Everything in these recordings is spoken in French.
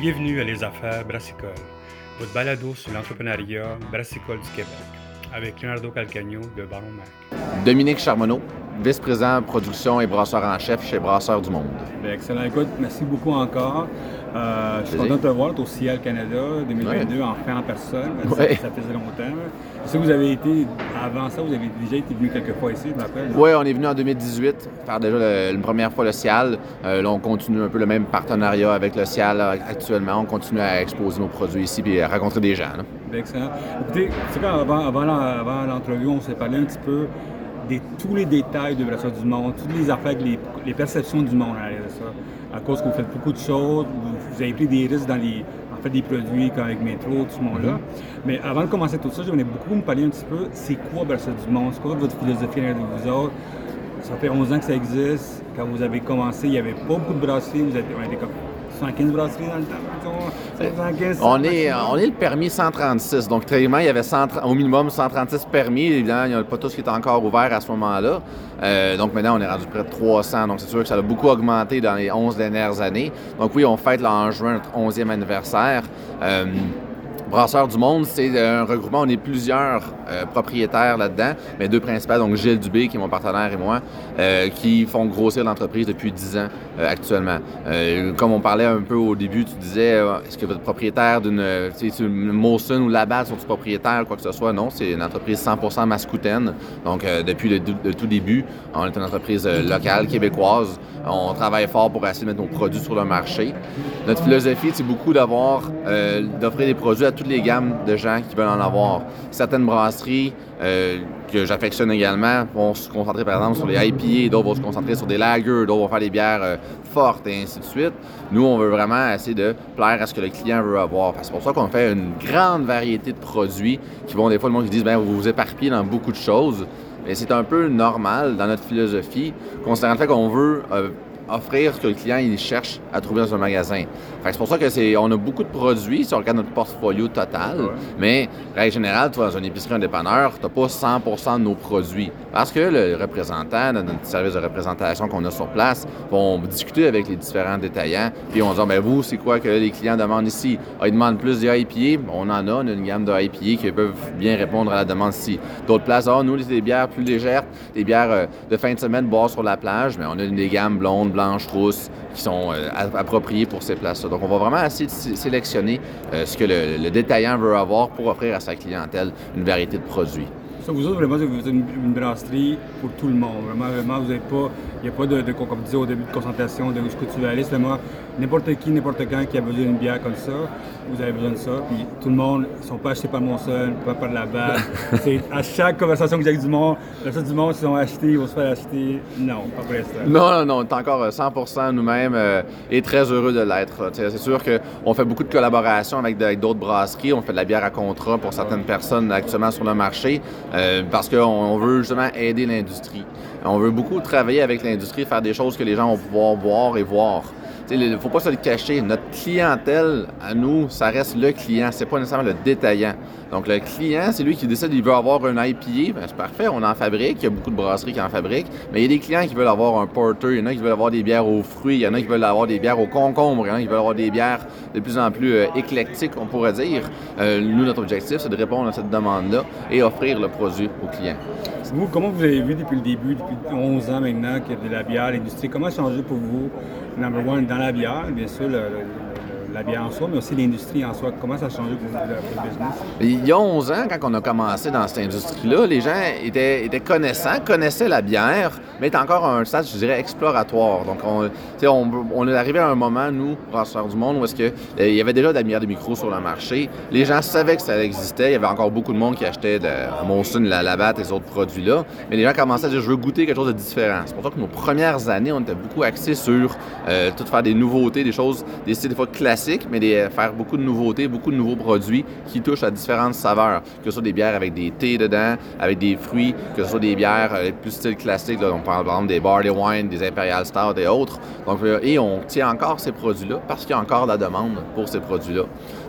Bienvenue à Les Affaires Brassicole, votre balado sur l'entrepreneuriat brassicole du Québec, avec Leonardo Calcagno de Baron Mac. Dominique Charmonneau, vice-président production et brasseur en chef chez Brasseur du Monde. Bien, excellent. Écoute, merci beaucoup encore. Euh, je suis content de te voir. Tu au Ciel Canada 2022, enfin en personne. Ça, Ouais. ça faisait longtemps. Je sais que vous avez été, avant ça, vous avez déjà été venu quelques fois ici, je m'appelle. Oui, on est venu en 2018 faire déjà le- une première fois le CIAL. Euh, là, on continue un peu le même partenariat avec le CIAL actuellement. On continue à exposer nos produits ici et à rencontrer des gens. là. Bien, excellent. Écoutez, tu sais, avant, avant, l'en- avant l'entrevue, on s'est parlé un petit peu de tous les détails de Brasseur du Monde, toutes les affaires, les, les perceptions du monde à l'arrière de ça. À cause que vous faites beaucoup de choses, vous, vous avez pris des risques dans les, en fait, des produits comme avec Métro, tout ce monde-là. Mais avant de commencer tout ça, j'aimerais beaucoup me parler un petit peu, c'est quoi Brasseur du Monde? C'est quoi votre philosophie de vous autres? Ça fait 11 ans que ça existe. Quand vous avez commencé, il n'y avait pas beaucoup de brasseries. Vous êtes, on était comme 115 brasseries dans le temps, mettons. 115, On est, le permis 136. Donc, théoriquement, il y avait 130 au minimum 136 permis. Évidemment, il n'y en a pas tous qui étaient encore ouverts à ce moment-là. Euh, donc, maintenant, on est rendu près de 300. Donc, c'est sûr que ça a beaucoup augmenté dans les 11 dernières années. Donc, oui, on fête en juin notre 11e anniversaire. Euh, Brasseurs du Monde, c'est un regroupement. On est plusieurs euh, propriétaires là-dedans, mais deux principaux, donc Gilles Dubé, qui est mon partenaire, et moi, euh, qui font grossir l'entreprise depuis 10 ans euh, actuellement. Comme on parlait un peu au début, tu disais, est-ce que êtes propriétaire d'une Molson ou Labatt sont-ils propriétaires, quoi que ce soit? Non, c'est une entreprise 100% mascoutaine. Donc, depuis le, tout début, on est une entreprise locale, québécoise. On travaille fort pour essayer de mettre nos produits sur le marché. Notre philosophie, c'est beaucoup d'avoir, d'offrir des produits à toutes les gammes de gens qui veulent en avoir. Certaines brasseries euh, que j'affectionne également vont se concentrer par exemple sur les IPA, d'autres vont se concentrer sur des lagers, d'autres vont faire des bières euh, fortes et ainsi de suite. Nous, on veut vraiment essayer de plaire à ce que le client veut avoir. C'est pour ça qu'on fait une grande variété de produits qui vont des fois le monde qui disent ben vous vous éparpillez dans beaucoup de choses. Mais c'est un peu normal dans notre philosophie, considérant le fait qu'on veut euh, offrir ce que le client il cherche à trouver dans un magasin. C'est pour ça que c'est, on a beaucoup de produits si on regarde notre portfolio total, mais règle générale, toi, dans une épicerie, un dépanneur, tu n'as pas 100% de nos produits. Parce que le représentant, dans notre service de représentation qu'on a sur place, vont discuter avec les différents détaillants, puis on dit, ben vous, c'est quoi que les clients demandent ici? Ah, ils demandent plus de IPA, on en a, on a une gamme de IPA qui peuvent bien répondre à la demande ici. D'autres places, ah, nous, c'est des bières plus légères, des bières euh, de fin de semaine, boire sur la plage, mais on a des gammes blondes, qui sont euh, appropriées pour ces places-là. Donc, on va vraiment essayer de sé- sélectionner euh, ce que le, détaillant veut avoir pour offrir à sa clientèle une variété de produits. Ça, vous autres, vraiment, vous êtes une, brasserie pour tout le monde. Vraiment, vraiment, vous n'avez pas, il n'y a pas de, de, comme au début, de concentration de est-ce que tu veux aller. Vraiment n'importe qui, n'importe quand qui a besoin d'une bière comme ça, vous avez besoin de ça. Puis tout le monde, ils ne sont pas achetés par Monson, pas par la balle. c'est à chaque conversation que j'ai avec du monde, le reste du monde, ils sont achetés, ils vont se faire acheter. Non, pas pour l'instant. Non, non, non, on est encore euh, 100% nous-mêmes euh, et très heureux de l'être. C'est sûr qu'on fait beaucoup de collaborations avec d'autres brasseries. On fait de la bière à contrat pour certaines personnes actuellement sur le marché euh, parce qu'on on veut justement aider l'industrie. On veut beaucoup travailler avec l'industrie, faire des choses que les gens vont pouvoir boire et voir. Il ne faut pas se le cacher. Notre clientèle, à nous, ça reste le client. C'est pas nécessairement le détaillant. Donc, le client, c'est lui qui décide qu'il veut avoir un IPA. Ben, c'est parfait, on en fabrique. Il y a beaucoup de brasseries qui en fabriquent. Mais il y a des clients qui veulent avoir un porter. Il y en a qui veulent avoir des bières aux fruits. Il y en a qui veulent avoir des bières aux concombres. Il y en a qui veulent avoir des bières de plus en plus euh, éclectiques, on pourrait dire. Euh, nous, notre objectif, c'est de répondre à cette demande-là et offrir le produit aux clients. Vous, comment vous avez vu depuis le début, depuis 11 ans maintenant, que de la bière, l'industrie, comment a changé pour vous, number one, dans la bière, bien sûr, le- la bière en soi, mais aussi l'industrie en soi? Comment ça a changé pour, le- business? Il y a 11 ans, quand on a commencé dans cette industrie-là, les gens étaient, connaissants, connaissaient la bière, mais étaient encore à un stade, je dirais, exploratoire. Donc, on, est arrivé à un moment, nous, brasseurs du monde, où est-ce que, euh, y avait déjà de la bière de micro sur le marché. Les gens savaient que ça existait. Il y avait encore beaucoup de monde qui achetait de Monson, la Labatt et ces autres produits-là. Mais les gens commençaient à dire, je veux goûter quelque chose de différent. C'est pour ça que nos premières années, on était beaucoup axés sur euh, tout faire des nouveautés, des choses, des styles des fois classiques, mais des, faire beaucoup de nouveautés, beaucoup de nouveaux produits qui touchent à différentes saveurs. Que ce soit des bières avec des thés dedans, avec des fruits, que ce soit des bières euh, plus style classique, on parle par exemple des barley wine, des imperial stout et autres. Euh, et on tient encore ces produits-là parce qu'il y a encore la demande pour ces produits-là.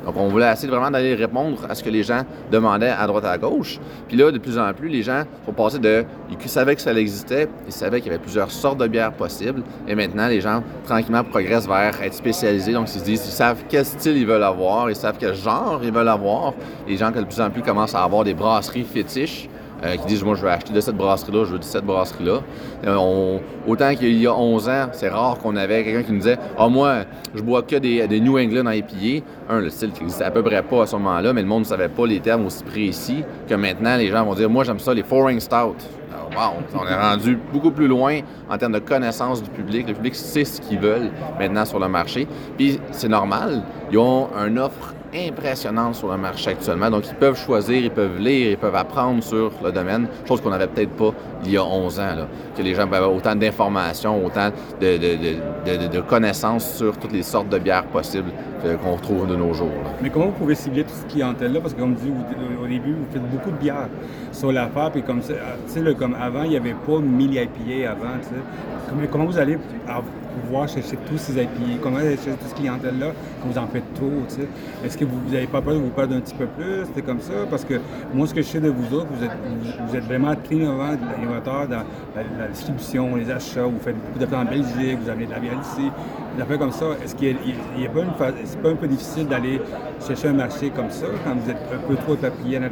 Donc, on voulait essayer vraiment d'aller répondre à ce que les gens demandaient à droite à gauche. Puis là, de plus en plus, les gens sont passés de Ils savaient que ça existait, ils savaient qu'il y avait plusieurs sortes de bières possibles. Et maintenant, les gens, tranquillement, progressent vers être spécialisés. Donc, ils se disent, ils savent quel style ils veulent avoir, ils savent quel genre ils veulent avoir. Les gens, de plus en plus, commencent à avoir des brasseries fétiches. Euh, qui disent Moi, je veux acheter de cette brasserie-là, je veux de cette brasserie-là. Euh, autant qu'il y a 11 ans, c'est rare qu'on avait quelqu'un qui nous disait Ah, moi, je bois que des, New England IPA. Un, le style qui existait à peu près pas à ce moment-là, mais le monde ne savait pas les termes aussi précis que maintenant, les gens vont dire Moi, j'aime ça, les Foreign Stout. Wow, on est rendu beaucoup plus loin en termes de connaissance du public. Le public sait ce qu'ils veulent maintenant sur le marché. Puis c'est normal, ils ont une offre impressionnante sur le marché actuellement. Donc, ils peuvent choisir, ils peuvent lire, ils peuvent apprendre sur le domaine, chose qu'on n'avait peut-être pas il y a 11 ans, que les gens avaient autant d'informations, autant de, connaissances sur toutes les sortes de bières possibles qu'on retrouve de nos jours. Mais comment vous pouvez cibler toute cette clientèle-là? Parce que, comme dit au début, vous faites beaucoup de bières sur l'affaire, puis comme, comme avant, il n'y avait pas 1000 IPA avant, comment vous allez pouvoir chercher tous ces IPA? Comment chercher toute cette clientèle-là quand vous en faites trop? Est-ce que vous n'avez pas peur de vous perdre un petit peu plus? C'est comme ça? Parce que moi, ce que je sais de vous autres, vous êtes, vraiment très innovant, innovateur dans la, distribution, les achats, vous faites beaucoup d'affaires en Belgique, vous avez de la bière ici, des comme ça. Est-ce qu'il n'y a, pas c'est pas un peu difficile d'aller chercher un marché comme ça quand vous êtes un peu trop éparpillé dans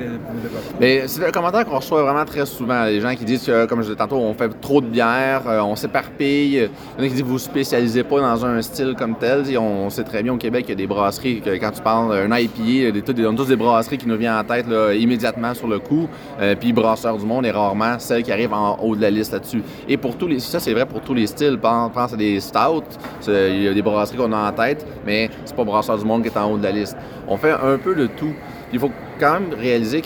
Mais c'est le commentaire qu'on reçoit vraiment très souvent. Les gens qui disent que, comme je disais tantôt, on fait trop de bière, euh, on s'éparpille. Il y en a qui disent vous spécialisez pas dans un style comme tel. on sait très bien au Québec qu'il y a des brasseries, quand tu parles d'un IPA, des, des, tous des brasseries qui nous viennent en tête immédiatement sur le coup. Euh, puis Brasseur du Monde est rarement celle qui arrive en haut de la liste là-dessus. Et pour tous les. Ça, c'est vrai pour tous les styles. Pense, pense à des stouts. Il y a des brasseries qu'on a en tête, mais c'est pas Brasseur du Monde qui est en haut de la liste. On fait un peu de tout. Il faut quand même réaliser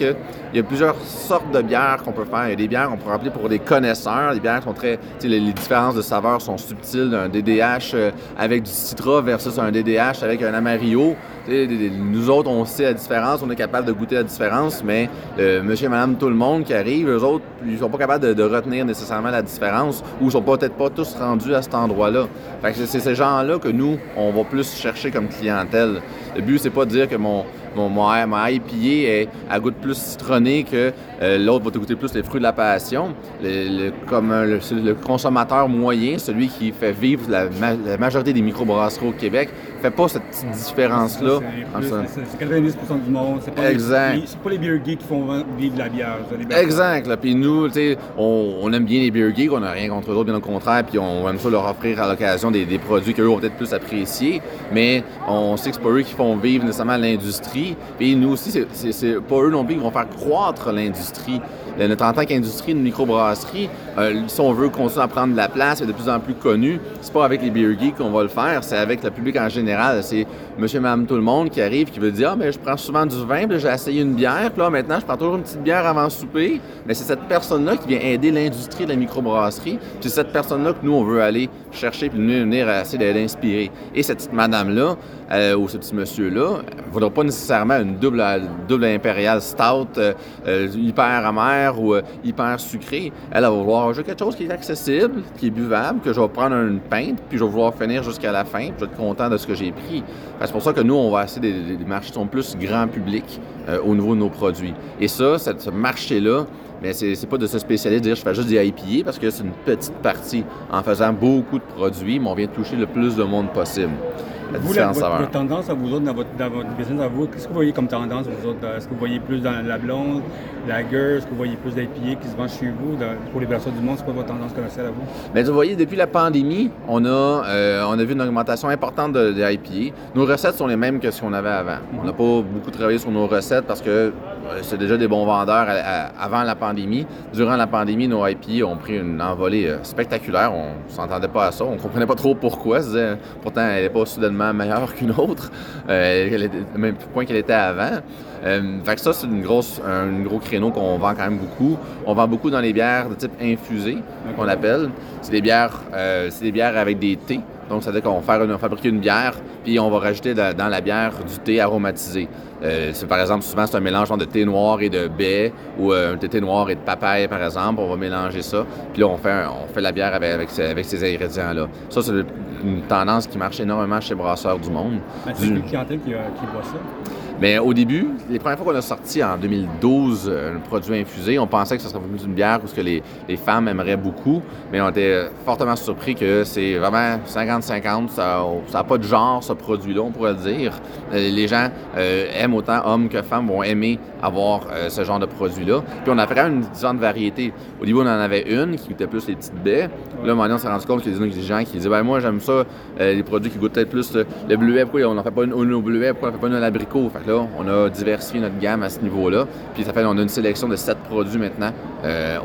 qu'il y a plusieurs sortes de bières qu'on peut faire. Il y a des bières qu'on peut rappeler pour des connaisseurs. Les bières sont très. Les, différences de saveurs sont subtiles. Un DDH euh, avec du Citra versus un DDH avec un Amarillo. nous autres, on sait la différence, on est capable de goûter la différence, mais monsieur et madame, tout le monde qui arrive, eux autres, ils sont pas capables de, retenir nécessairement la différence ou ils sont peut-être pas tous rendus à cet endroit-là. c'est ces gens-là que nous, on va plus chercher comme clientèle. Le but, c'est pas de dire que mon, mon, mon, mon IPA est à goût plus citronné que euh, l'autre va te goûter plus les fruits de la passion. Le, comme le, consommateur moyen, celui qui fait vivre la, majorité des microbrasseries au Québec, fait pas cette petite différence-là. C'est 90 du monde. C'est pas, exact. Les, pas les beer geeks qui font vivre de la bière. Exact. Puis nous, on, on aime bien les beer geeks, on n'a rien contre eux autres, bien au contraire, puis on aime ça leur offrir à l'occasion des, des, produits qu'eux vont peut-être plus apprécier, mais on sait que c'est pas eux qui font vivre nécessairement l'industrie. Puis nous aussi, c'est pas eux non plus qui vont faire croître l'industrie. Notre en tant qu'industrie de microbrasserie, euh, si on veut continuer à prendre de la place et de plus en plus connu, c'est pas avec les beer geeks qu'on va le faire, c'est avec le public en général. C'est monsieur, madame, tout le monde qui arrive, qui veut dire Ah, mais je prends souvent du vin, puis j'ai essayé une bière, puis là, maintenant, je prends toujours une petite bière avant souper. Mais c'est cette personne-là qui vient aider l'industrie de la microbrasserie. C'est cette personne-là que nous, on veut aller chercher, puis venir essayer d'inspirer. Et cette petite madame-là, euh, ou ce petit monsieur-là, ne voudra pas nécessairement une double, double impériale stout, euh, hyper amère ou hyper sucrée. Elle, va vouloir j'ai quelque chose qui est accessible, qui est buvable, que je vais prendre une pinte, puis je vais vouloir finir jusqu'à la fin, puis je vais être content de ce que j'ai pris. C'est pour ça que nous, on va essayer des, marchés qui sont plus grand public euh, au niveau de nos produits. Et ça, ce marché-là, mais c'est pas de se spécialiser, de dire je fais juste des IPA parce que c'est une petite partie. En faisant beaucoup de produits, mais on vient toucher le plus de monde possible vous, la, votre, tendance à vous autres, dans votre, dans votre business à vous, qu'est-ce que vous voyez comme tendance, vous autres? Est-ce que vous voyez plus dans la blonde, la gueule? Est-ce que vous voyez plus d'IPA qui se vendent chez vous pour les personnes du monde? C'est quoi votre tendance commerciale à vous? Bien, vous voyez, depuis la pandémie, on a, euh, on a vu une augmentation importante de, IPA. Nos recettes sont les mêmes que ce qu'on avait avant. On n'a pas beaucoup travaillé sur nos recettes parce que euh, c'est déjà des bons vendeurs avant la pandémie. Durant la pandémie, nos IPA ont pris une envolée euh, spectaculaire. On ne s'entendait pas à ça. On ne comprenait pas trop pourquoi. Pourtant, elle n'est pas soudainement meilleure qu'une autre, euh, même point qu'elle était avant. Euh, fait que ça, c'est une grosse, un, gros créneau qu'on vend quand même beaucoup. On vend beaucoup dans les bières de type infusé, qu'on appelle. C'est des bières, euh, c'est des bières avec des thés. Donc, ça veut dire qu'on va fabriquer une bière, puis on va rajouter dans la bière du thé aromatisé. Euh, par exemple, souvent, c'est un mélange de thé noir et de baie, ou un thé noir et de papaye, par exemple. On va mélanger ça, puis là, on fait, on fait la bière avec, avec, avec ces ingrédients-là. Ça, c'est une tendance qui marche énormément chez Brasseurs du Monde. C'est une clientèle qui, qui boit ça? Mais au début, les premières fois qu'on a sorti en 2012 un produit infusé, on pensait que ce serait une bière que les, les, femmes aimeraient beaucoup, mais on était fortement surpris que c'est vraiment 50-50. Ça n'a pas de genre, ce produit-là, on pourrait le dire. Les gens aiment autant hommes que femmes vont aimer avoir ce genre de produit-là. Puis on a vraiment une différente variété. Au début, on en avait une qui était plus les petites baies. Là, maintenant, on s'est rendu compte qu'il y a des gens qui disaient ben, Moi, j'aime ça, les produits qui goûtent peut-être plus le, bleuet. Pourquoi on n'en fait pas une, au bleuet? Pourquoi on n'en fait pas une à l'abricot? Là, on a diversifié notre gamme à ce niveau-là. Puis ça fait qu'on a une sélection de sept produits maintenant euh,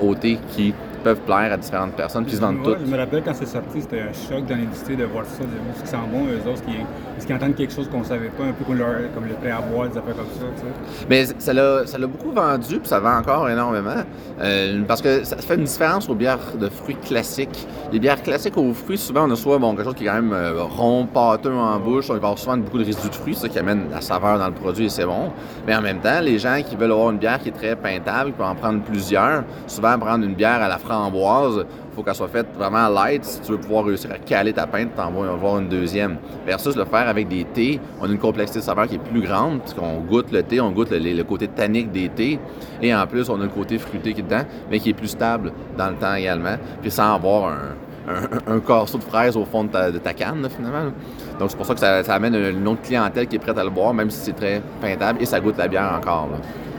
qui peuvent plaire à différentes personnes, qui se vendent toutes. Je me rappelle quand c'est sorti, c'était un choc dans l'industrie de voir ça, de ce qui sent bon, eux autres, qui, qui entendent quelque chose qu'on ne savait pas, un peu comme, comme le prêt à boire, des affaires comme ça. Tu sais. Mais ça l'a beaucoup vendu, puis ça vend encore énormément, euh, parce que ça fait une différence aux bières de fruits classiques. Les bières classiques aux fruits, souvent, on a soit bon, quelque chose qui est quand même euh, rond, pâteux en bouche, on va avoir souvent beaucoup de résidus de fruits, ça qui amène la saveur dans le produit et c'est bon. Mais en même temps, les gens qui veulent avoir une bière qui est très peintable, qui peuvent en prendre plusieurs, souvent prendre une bière à la il faut qu'elle soit faite vraiment light si tu veux pouvoir réussir à caler ta pinte, t'en vas avoir une deuxième. Versus le faire avec des thés, on a une complexité de saveur qui est plus grande, parce qu'on goûte le thé, on goûte le, côté tannique des thés, et en plus, on a le côté fruité qui est dedans, mais qui est plus stable dans le temps également, puis sans avoir un, un, corseau de fraises au fond de ta, canne, finalement. Donc, c'est pour ça que ça, amène une autre clientèle qui est prête à le boire, même si c'est très peintable, et ça goûte la bière encore.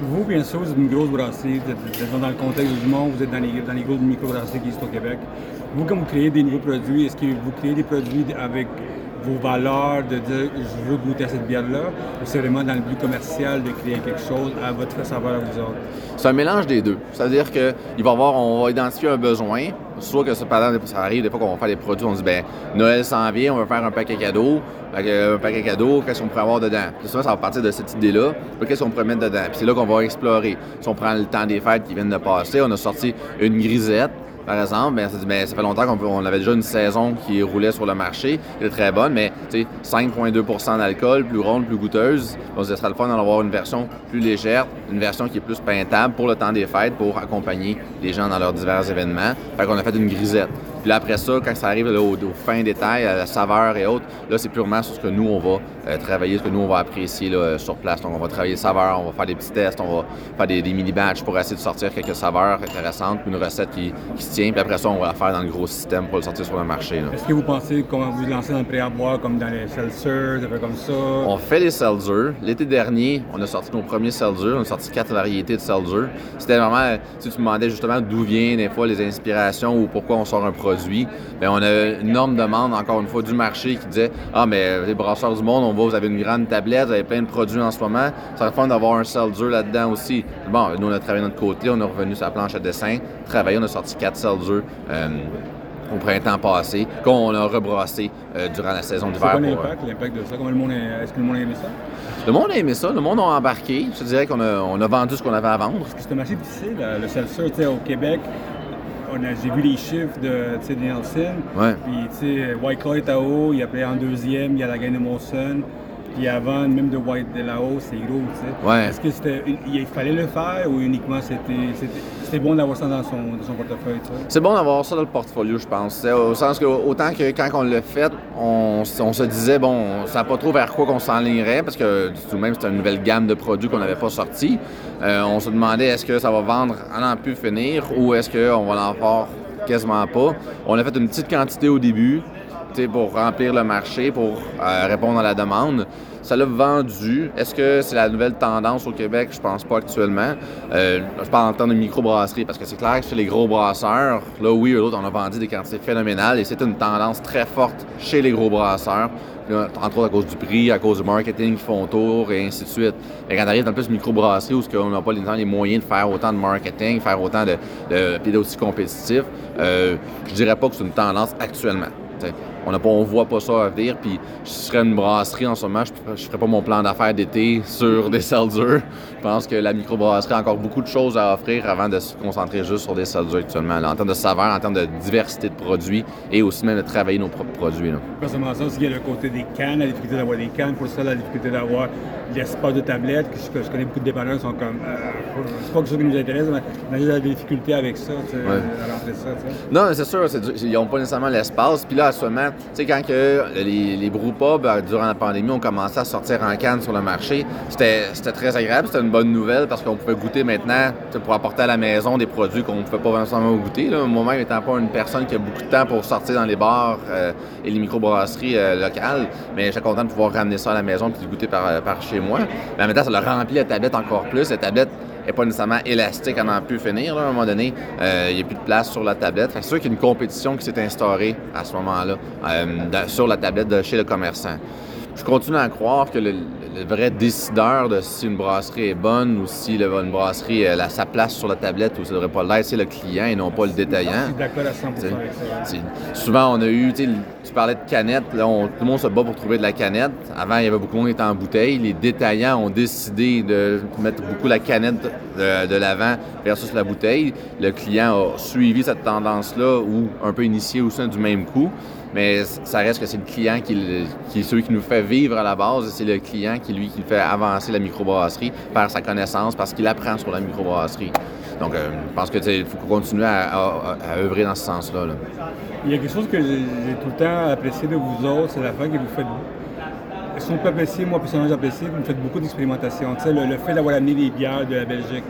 Vous, bien sûr, vous êtes une grosse brasserie, vous êtes, dans le contexte du monde, vous êtes dans les, dans les grosses micro-brasseries qui sont au Québec. Vous, quand vous créez des nouveaux produits, est-ce que vous créez des produits avec vos valeurs de dire je veux goûter à cette bière-là, ou c'est vraiment dans le but commercial de créer quelque chose à votre saveur à vous autres? C'est un mélange des deux. C'est-à-dire qu'il va y avoir, on va identifier un besoin, soit que ça, ça arrive des fois qu'on va faire des produits, on se dit ben Noël s'en vient, on va faire un paquet cadeau. Un paquet cadeau, qu'est-ce qu'on pourrait avoir dedans? Puis ça, ça va partir de cette idée-là. Qu'est-ce qu'on pourrait mettre dedans? Puis c'est là qu'on va explorer. Si on prend le temps des fêtes qui viennent de passer, on a sorti une grisette par exemple, ben, ça, fait longtemps qu'on avait déjà une saison qui roulait sur le marché. Elle est très bonne, mais 5,2% d'alcool, plus ronde, plus goûteuse. Donc, ce sera le fun d'en avoir une version plus légère, une version qui est plus peintable pour le temps des fêtes, pour accompagner les gens dans leurs divers événements. Fait qu'on a fait une grisette. Puis là, après ça, quand ça arrive là, au, fin détail, à la saveur et autres, là, c'est purement sur ce que nous, on va euh, travailler, ce que nous, on va apprécier là, sur place. Donc, on va travailler saveur, on va faire des petits tests, on va faire des, mini-batchs pour essayer de sortir quelques saveurs intéressantes, puis une recette qui, se tient. Puis après ça, on va la faire dans le gros système pour le sortir sur le marché. Est-ce que vous pensez qu'on vous lancer dans le pré à boire, comme dans les seltzers, des comme ça? On fait les seltzers. L'été dernier, on a sorti nos premiers seltzers. On a sorti quatre variétés de seltzers. C'était vraiment, si tu me demandais justement d'où viennent des fois les inspirations ou pourquoi on sort un produit bien, on a une énorme demande, encore une fois, du marché qui disait Ah, mais les brasseurs du monde, on voit, vous avez une grande tablette, vous avez plein de produits en ce moment, ça serait fun d'avoir un seltzer là-dedans aussi. Bon, nous, on a travaillé de notre côté, on est revenu sur la planche à dessin, travaillé, on a sorti quatre seltzers. Euh, au printemps passé, qu'on a rebrassé euh, durant la saison d'hiver. C'est quoi l'impact, l'impact de ça? Comment le monde Est-ce que le monde a aimé ça? Le monde a aimé ça, le monde a embarqué. Je dirais qu'on a, on a vendu ce qu'on avait à vendre. Parce que c'est un marché difficile, le seltzer, au Québec j'ai vu les chiffres de, Nielsen. Ouais. Puis, tu sais, White Claw est à haut, il a pris en deuxième, il y a la gagne de Molson. Puis avant, même de White de là-haut, c'est gros, tu sais. Ouais. Est-ce que c'était, il fallait le faire ou uniquement c'était, c'était, bon d'avoir ça dans son, portefeuille? C'est bon d'avoir ça dans le portfolio, je pense. Au sens que, autant que quand on l'a fait, on, se disait, bon, on ne savait pas trop vers quoi qu'on s'enlignerait, parce que tout de même, c'était une nouvelle gamme de produits qu'on n'avait pas sorti. Euh, on se demandait, est-ce que ça va vendre à n'en plus finir ou est-ce qu'on va en faire quasiment pas. On a fait une petite quantité au début pour remplir le marché, pour euh, répondre à la demande. Ça l'a vendu. Est-ce que c'est la nouvelle tendance au Québec? Je pense pas actuellement. Euh, je parle en temps de microbrasserie parce que c'est clair que chez les gros brasseurs, là, oui, eux on a vendu des quantités phénoménales et c'est une tendance très forte chez les gros brasseurs. entre autres à cause du prix, à cause du marketing qui font tour et ainsi de suite. Et quand on arrive dans plus microbrasserie où on n'a pas les, moyens de faire autant de marketing, faire autant de, de, aussi compétitif, euh, je dirais pas que c'est une tendance actuellement. On ne on voit pas ça à venir. Puis je serais une brasserie en ce moment, je ne ferais pas mon plan d'affaires d'été sur des seltzers. Je pense que la microbrasserie a encore beaucoup de choses à offrir avant de se concentrer juste sur des seltzers actuellement. en termes de saveur, en termes de diversité de produits et aussi même de travailler nos propres produits. Pas seulement ça, il y a le côté des cannes, la difficulté d'avoir des cannes, pour ça la difficulté d'avoir l'espace de tablette, que je, connais beaucoup de dépanneurs qui sont comme. Euh, c'est pas quelque chose qui nous intéresse, mais on a juste la difficulté avec ça, à rentrer ça. Non, c'est sûr, ils n'ont pas nécessairement l'espace. Puis là, actuellement, sais, quand que les, les brewpubs, euh, durant la pandémie, ont commencé à sortir en canne sur le marché, c'était très agréable, c'était une bonne nouvelle parce qu'on pouvait goûter maintenant, tu pour apporter à la maison des produits qu'on ne pouvait pas vraiment goûter. Moi-même, étant pas une personne qui a beaucoup de temps pour sortir dans les bars euh, et les microbrasseries euh, locales, mais j'étais content de pouvoir ramener ça à la maison et de goûter par, euh, chez moi. Mais en même temps, ça l'a rempli la tablette encore plus. La tablette pas nécessairement élastique à n'en plus finir. à un moment donné, Euh, il n'y a plus de place sur la tablette. C'est sûr qu'il y a une compétition qui s'est instaurée à ce moment-là euh, sur la tablette de chez le commerçant. Je continue à croire que le, le vrai décideur de si une brasserie est bonne ou si le- une brasserie elle a sa place sur la tablette ou ça devrait pas l'être, c'est le client et non pas le Je détaillant. suis d'accord à 100% T'sais, avec ça. c'est- Souvent, on a eu, tu parlais de canettes, là, on- tout le monde se bat pour trouver de la canette. Avant, il y avait beaucoup de monde qui était en bouteille. Les détaillants ont décidé de mettre beaucoup la canette de, de l'avant versus la bouteille. Le client a suivi cette tendance-là ou un peu initié au sein du même coup. Mais ça reste que c'est le client qui, est celui qui nous fait vivre à la base. et C'est le client qui, lui, qui fait avancer la microbrasserie par sa connaissance, parce qu'il apprend sur la microbrasserie. Donc, euh, je pense que tu sais, il faut continuer à, œuvrer dans ce sens-là. là. Il y a quelque chose que j'ai tout le temps apprécié de vous autres, c'est la fois que vous faites. Si on peut apprécier, moi personnellement j'apprécie, vous faites beaucoup d'expérimentation. Le, le fait d'avoir amené des bières de la Belgique,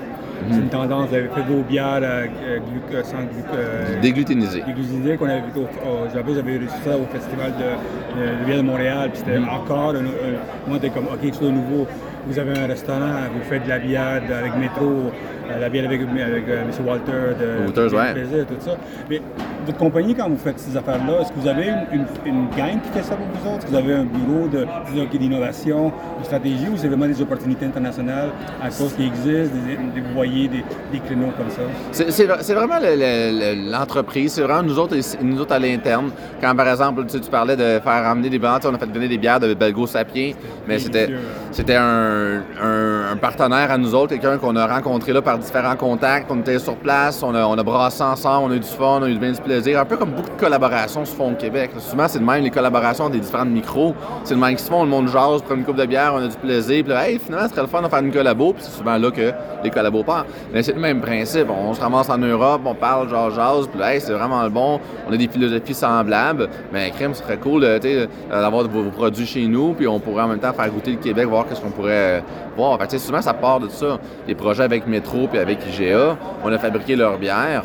c'est une tendance. Vous avez fait vos bières euh, euh, glu- sans glu- euh, Dégluténisé. déglutisées qu'on avait au, au- j'avais, reçu ça au festival de, de, bière de Montréal, puis c'était encore, un, un- j'étais comme, ok, quelque chose de nouveau. Vous avez un restaurant, vous faites de la bière avec Métro, la bière avec, avec euh, M. Walter de Walters, de ouais. Plaisir, tout ça. Mais votre compagnie, quand vous faites ces affaires-là, est-ce que vous avez une, une, une gang qui fait ça pour vous autres? Est-ce que vous avez un bureau de- disons, qui est d'innovation, de stratégie, ou c'est vraiment des opportunités internationales à cause qui existent, des, des- vous voyez des, des créneaux comme ça? C'est vraiment le- le- le- l'entreprise, c'est vraiment nous autres, nous autres à l'interne. Quand par exemple, tu, parlais de faire ramener des bières, on a fait venir des bières de Belgo Sapien, mais c'était délicieux. c'était un, un- un partenaire à nous autres, quelqu'un qu'on a rencontré là par différents contacts. On était sur place, on a, on a brassé ensemble, on a eu du fun, on a eu bien du plaisir. Un peu comme beaucoup de collaborations se font au Québec. Souvent, c'est de même les collaborations des différents micros. C'est de même qui se font, le monde jase, prend une coupe de bière, on a du plaisir. Puis là, hey, finalement, ce serait le fun de faire une collabo. Puis c'est souvent là que les collabos partent. Mais c'est le même principe. On se ramasse en Europe, on parle, genre jase. Puis là, hey, c'est vraiment le bon. On a des philosophies semblables. Mais crème, ce serait cool euh, euh, d'avoir vos, vos produits chez nous. Puis on pourrait en même temps faire goûter le Québec, voir qu'est-ce qu'on pourrait euh, voir. Souvent, ça part de ça. Les projets avec Métro puis avec IGA, on a fabriqué leur bière.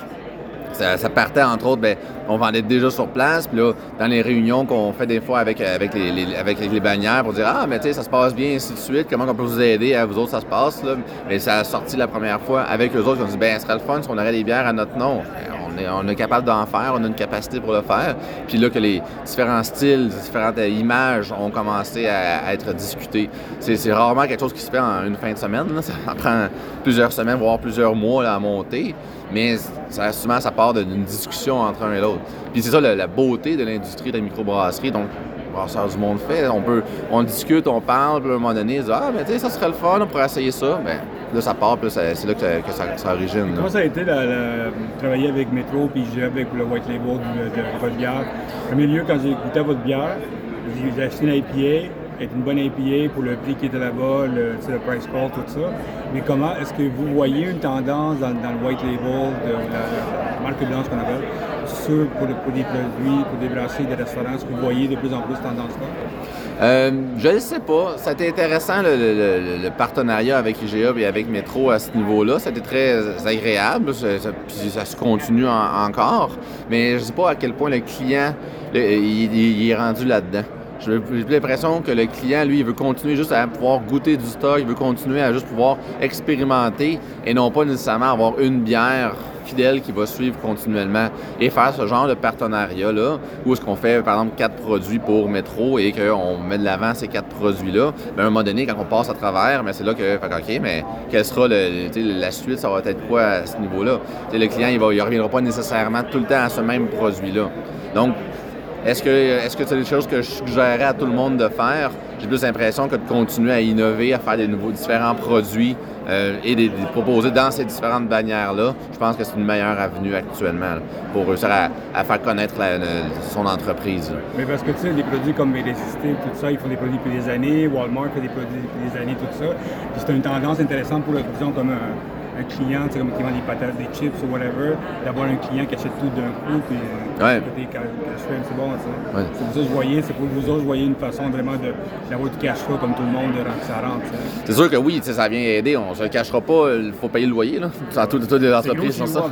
Ça, ça partait, entre autres, ben, on vendait déjà sur place. Puis là, dans les réunions qu'on fait des fois avec, avec, les, avec les bannières pour dire Ah, mais tu sais, ça se passe bien, ainsi de suite. Comment on peut vous aider à vous autres, ça se passe. Là. Mais ça a sorti la première fois avec eux autres. Ils ont dit Ben, ce serait le fun si on aurait des bières à notre nom. On est, on est capable d'en faire, on a une capacité pour le faire. Puis là, que les différents styles, différentes images ont commencé à, être discutées. C'est c'est rarement quelque chose qui se fait en une fin de semaine. là. Ça prend plusieurs semaines, voire plusieurs mois là, à monter. Mais ça, souvent, ça part d'une discussion entre un et l'autre. Puis c'est ça la, beauté de l'industrie de la microbrasserie. Donc, Brasseurs du Monde fait. On peut, on discute, on parle, puis à un moment donné, on dit Ah, mais tu sais, ça serait le fun, on pourrait essayer ça. Ben, là, ça part, puis c'est là que, ça- origine. Comment ça a été la- travailler avec Métro puis j'ai avec le White Label de, de votre bière? Premier lieu, quand j'ai écouté votre bière, j'ai acheté une IPA, est une bonne IPA pour le prix qui était là-bas, le, le price call, tout ça. Mais comment est-ce que vous voyez une tendance dans, le White Label, la, marque blanche qu'on appelle, sur, pour, des produits, pour des brasseries, des restaurants? Est-ce que vous voyez de plus en plus tendance-là? Euh, je ne sais pas. Été intéressant le, partenariat avec IGA et avec Métro à ce niveau-là. Été très agréable. Ça, se continue en- encore. Mais je ne sais pas à quel point le client est rendu là-dedans. J'ai l'impression que le client, lui, il veut continuer juste à pouvoir goûter du stock, il veut continuer à juste pouvoir expérimenter et non pas nécessairement avoir une bière fidèle qui va suivre continuellement et faire ce genre de partenariat-là, où est-ce qu'on fait, par exemple, quatre produits pour métro et qu'on met de l'avant ces quatre produits-là, mais à un moment donné, quand on passe à travers, mais c'est là que, OK, mais quelle sera le, la suite, ça va être quoi à ce niveau-là? Le client, il ne reviendra pas nécessairement tout le temps à ce même produit-là. Donc, est-ce que est-ce c'est des choses que je suggérerais à tout le monde de faire? J'ai plus l'impression que de continuer à innover, à faire des nouveaux différents produits euh, et les proposer dans ces différentes bannières-là. Je pense que c'est une meilleure avenue actuellement pour réussir à, faire connaître son entreprise. Mais parce que tu sais, des produits comme Irrésistible, tout ça, ils font des produits depuis des années, Walmart fait des produits depuis des années, tout ça. Puis c'est une tendance intéressante pour, disons, comme un, un client, tu sais, comme qui vend des patates, des chips ou whatever, d'avoir un client qui achète tout d'un coup, puis euh, Ouais. côté cash flow, c'est bon, ça. Ouais. C'est pour ça que je voyais, c'est pour vous autres, je voyais une façon vraiment d'avoir du cash flow comme tout le monde, de rendre ça rentre. C'est sûr que oui, ça vient aider. On se le cachera pas, il faut payer le loyer. Là. Toutes, les entreprises sont ça.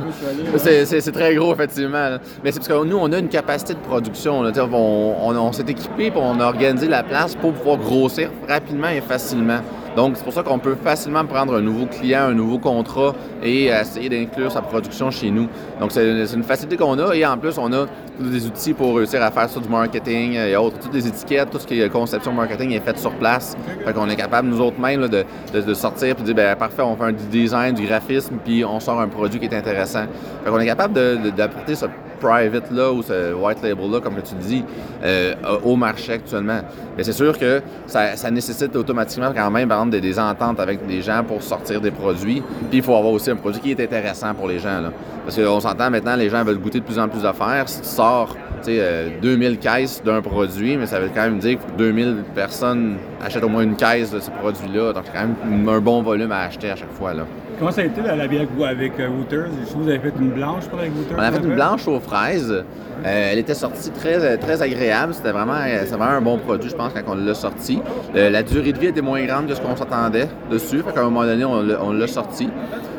C'est- très gros, effectivement. là. Mais c'est parce que nous, on a une capacité de production. là. On, on- on s'est équipé pour on a organisé la place pour pouvoir grossir rapidement et facilement. Donc, c'est pour ça qu'on peut facilement prendre un nouveau client, un nouveau contrat et essayer d'inclure sa production chez nous. Donc, c'est une facilité qu'on a et en plus, on a tous des outils pour réussir à faire ça du marketing et autres. Toutes les étiquettes, tout ce qui est conception marketing est fait sur place. Fait qu'on est capable, nous autres mêmes, de, sortir et de dire, ben parfait, on fait un design, du graphisme, puis on sort un produit qui est intéressant. Fait qu'on est capable d'apporter ce private-là ou ce white label-là, comme tu dis, euh, au marché actuellement. Mais c'est sûr que ça, nécessite automatiquement quand même, par exemple, des, ententes avec des gens pour sortir des produits. Puis il faut avoir aussi un produit qui est intéressant pour les gens. Là. Parce qu'on s'entend maintenant, les gens veulent goûter de plus en plus d'affaires. Si tu sors tu sais, euh, 2000 caisses d'un produit, mais ça veut quand même dire que 2000 personnes achètent au moins une caisse de ce produit-là. Donc c'est quand même un bon volume à acheter à chaque fois. Là. Comment ça a été la, la bière avec, avec euh, Wooters? Je vous avez fait une blanche, crois, avec Wooters. On a fait une blanche aux fraises. Euh, elle était sortie très, très agréable. C'était vraiment, euh, vraiment un bon produit, je pense, quand on l'a sorti. Euh, la durée de vie était moins grande que ce qu'on s'attendait dessus. Fait qu'à un moment donné, on l'a- sorti.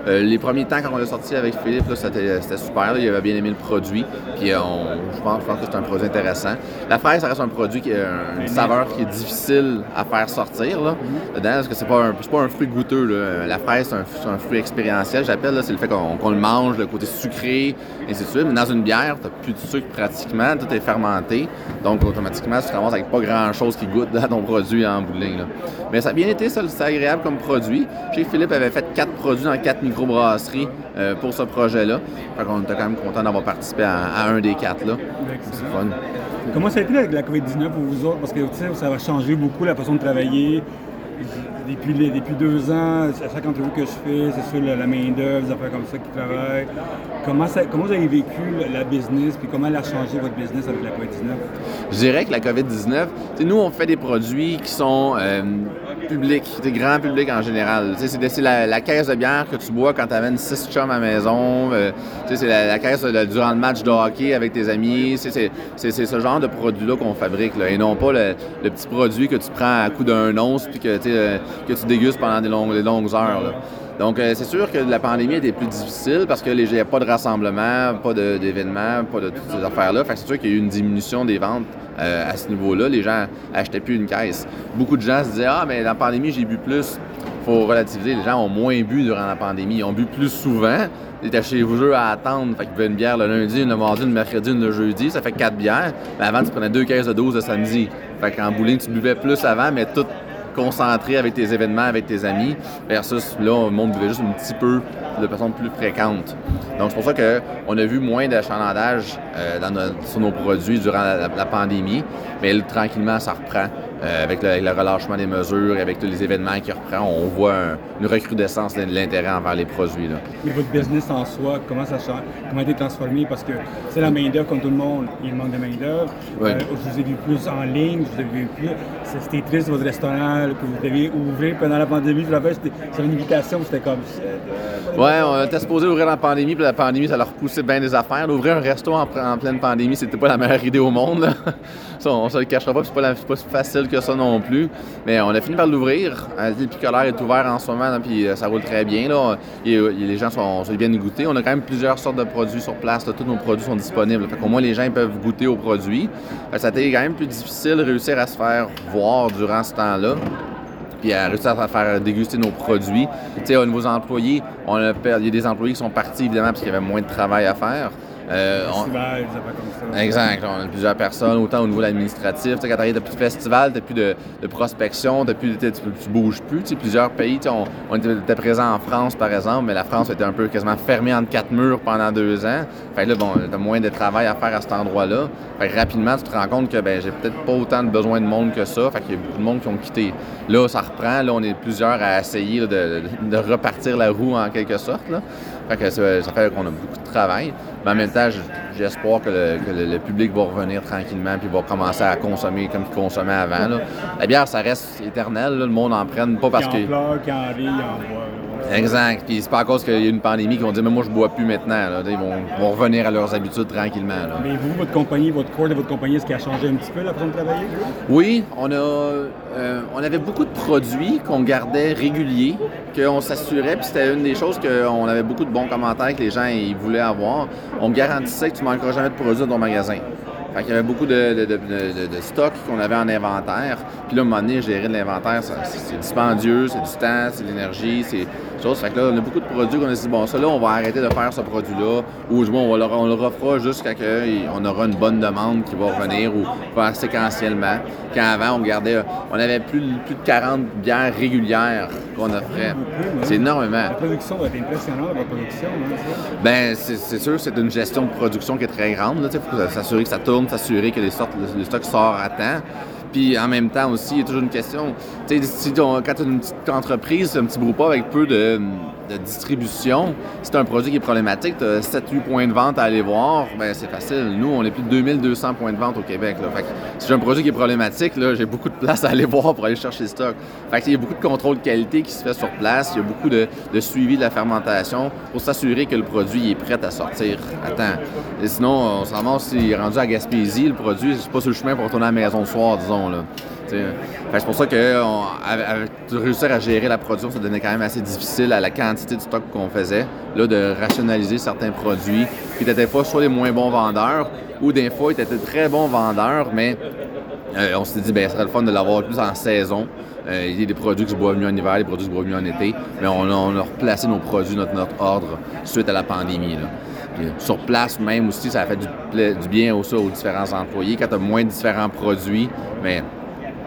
Euh, les premiers temps, quand on l'a sorti avec Philippe, c'était, super. là. Il avait bien aimé le produit. Puis euh, on- je, pense, je pense que c'est un produit intéressant. La fraise, ça reste un produit qui a une saveur qui est difficile à faire sortir. Là, dedans, parce que c'est pas, un, pas un fruit goûteux. là. La fraise, c'est un, fruit expérientiel, j'appelle. C'est le fait qu'on, le mange, le côté sucré, et ainsi de suite. Mais dans une bière, tu plus de sucre pratiquement. Tout est fermenté. Donc, automatiquement, tu te ramasses avec pas grand-chose qui goûte dans ton produit en bout de ligne, là. Mais ça a bien été, ça, c'est agréable comme produit. Je sais que Philippe avait fait quatre produits dans quatre microbrasseries euh, pour ce projet-là. Fait qu'on était quand même content d'avoir participé à, à un des quatre, là. C'est fun. Comment ça a été avec la COVID-19 pour vous autres? Parce que ça va changer beaucoup la façon de travailler. Depuis, deux ans, à chaque entrevue que je fais, c'est sur la, main-d'œuvre, des affaires comme ça qui travaillent. Comment, vous avez vécu la, business, puis comment elle a changé votre business avec la COVID-19? Je dirais que la COVID-19, tu sais, nous, on fait des produits qui sont euh, publics, des grands publics en général. C'est, la, la caisse de bière que tu bois quand tu amènes six chums à la maison. euh, c'est la, la caisse de- durant le match de hockey avec tes amis. C'est, ce genre de produit-là qu'on fabrique, là, et non pas le, le petit produit que tu prends à coup d'un once puis que, euh, que tu dégustes pendant des longues, des longues heures. là. Donc, euh, c'est sûr que la pandémie était plus difficile parce que les n'y a pas de rassemblement, pas d'événements, pas de toutes ces affaires-là. Fait c'est sûr qu'il y a eu une diminution des ventes euh, à ce niveau-là. Les gens achetaient plus une caisse. Beaucoup de gens se disaient Ah, mais la pandémie, j'ai bu plus. faut relativiser. Les gens ont moins bu durant la pandémie. Ils ont bu plus souvent. Ils étaient chez vous à attendre. Fait qu'ils buvaient une bière le lundi, une le mardi, une mercredi, une le jeudi. Ça fait quatre bières. Mais avant, tu prenais deux caisses de 12 le samedi. Fait qu'en bowling, tu buvais plus avant, mais tout concentré avec tes événements, avec tes amis, versus là, le monde buvait juste un petit peu de façon plus fréquente. Donc, c'est pour ça qu'on a vu moins d'achalandage euh, sur nos produits durant la, pandémie, mais tranquillement, ça reprend. Euh, avec, le, avec le relâchement des mesures, avec tous les événements qui reprennent, on voit un- une recrudescence de l'intérêt envers les produits. Là. Mais votre business en soi, comment ça change, comment a été transformé? Parce que c'est la main-d'œuvre comme tout le monde, il manque de main-d'œuvre. Euh, je vous ai vu plus en ligne, je vous ai vu plus. C'était triste votre restaurant que vous deviez ouvrir pendant la pandémie. Je vous rappelle, c'était une invitation, c'était comme. euh, Ouais, on était supposé ouvrir la pandémie, puis la pandémie, ça leur poussait bien des affaires. Ouvrir un resto en, en pleine pandémie, c'était pas la meilleure idée au monde. là. On se le cachera pas, c'est pas, pas si facile que ça non plus. Mais on a fini par l'ouvrir. Euh, Le picolaire est ouvert en ce moment, puis euh, ça roule très bien. Euh, les gens sont, bien goûter. On a quand même plusieurs sortes de produits sur place. Tous nos produits sont disponibles. Qu'au moins, les gens peuvent goûter aux produits. Que ça a été quand même plus difficile de réussir à se faire voir durant ce temps-là puis à réussir à faire déguster nos produits. Au employés, on a il y a des employés qui sont partis évidemment parce qu'il y avait moins de travail à faire. Euh, on- comme ça. Exact. On a plusieurs personnes, autant au niveau administratif. Tu sais, quand t'arrives, t'as plus de festival, t'as plus de, de prospection, t'as plus, tu, tu bouges plus. Tu sais, plusieurs pays, tu sais, on, on était, était présent en France, par exemple, mais la France était un peu quasiment fermée entre quatre murs pendant deux ans. Fait que là, bon, t'as moins de travail à faire à cet endroit-là. Fait que rapidement, tu te rends compte que ben, j'ai peut-être pas autant de besoin de monde que ça. Fait qu'il y a beaucoup de monde qui ont quitté. Là, ça reprend. Là, on est plusieurs à essayer là, de, de repartir la roue en quelque sorte. Là. Fait que ça, ça fait qu'on a beaucoup de travail. Mais en même temps, j- j'ai espoir que, le, que le- le public va revenir tranquillement puis va commencer à consommer comme il consommait avant. là. La bière, ça reste éternel. là. Le monde en prenne pas parce qui que. en pleure, qui en rit. Exact. Puis c'est pas à cause qu'il y a une pandémie qu'ils vont dire, mais moi, je bois plus maintenant. là. Ils vont, vont revenir à leurs habitudes tranquillement. là. Mais vous, votre compagnie, votre corps de votre compagnie, est-ce qu'il a changé un petit peu la façon de travailler? Oui, on a, euh, on avait beaucoup de produits qu'on gardait réguliers, qu'on s'assurait, puis c'était une des choses qu'on avait beaucoup de bons commentaires que les gens ils voulaient avoir. On garantissait que tu manqueras jamais de produits dans ton magasin. Fait qu'il y avait beaucoup de, de, de, de- de stock qu'on avait en inventaire. Puis là, à un moment donné, gérer de l'inventaire, c'est dispendieux, c'est du temps, c'est de l'énergie, c'est choses. Fait que là, on a beaucoup de produits qu'on a dit, bon, ça là, on va arrêter de faire ce produit-là, ou du moins, on, le- on le refera jusqu'à qu'on aura une bonne demande qui va revenir, ou faire séquentiellement. Quand avant, on gardait, on avait plus, de- plus de 40 bières régulières qu'on offrait. C'est énormément. La production va être impressionnante, votre production. Hein. Ben, c'est c'est sûr, c'est une gestion de production qui est très grande. Il faut s'assurer que ça tourne, s'assurer que les le, stock sort à temps. Puis en même temps aussi, il y a toujours une question. Tu sais, quand tu as une petite entreprise, un petit groupe avec peu de, de distribution, si tu un produit qui est problématique, tu as 7-8 points de vente à aller voir, ben c'est facile. Nous, on est plus de 2200 points de vente au Québec. Si j'ai un produit qui est problématique, j'ai beaucoup de place à aller voir pour aller chercher le stock. Fait que, il y a beaucoup de contrôle de qualité qui se fait sur place. Il y a beaucoup de, suivi de la fermentation pour s'assurer que le produit est prêt à sortir à temps. Et sinon, on s'en ramasse s'il est rendu à Gaspésie, le produit, c'est pas sur le chemin pour retourner à la maison le soir, disons. Là. C'est pour ça que réussir à gérer la production, ça devenait quand même assez difficile à la quantité de stock qu'on faisait, là, de rationaliser certains produits qui étaient des fois soit les moins bons vendeurs ou des fois ils étaient très bons vendeurs, mais euh, on s'est dit, ben, ce serait le fun de l'avoir plus en saison. Euh, il y a des produits qui se boivent mieux en hiver, des produits qui se boivent mieux en été. Mais on a, replacé nos produits, notre, ordre, suite à la pandémie. sur place, même aussi, ça a fait du, bien aussi aux différents employés. Quand tu as moins de différents produits, mais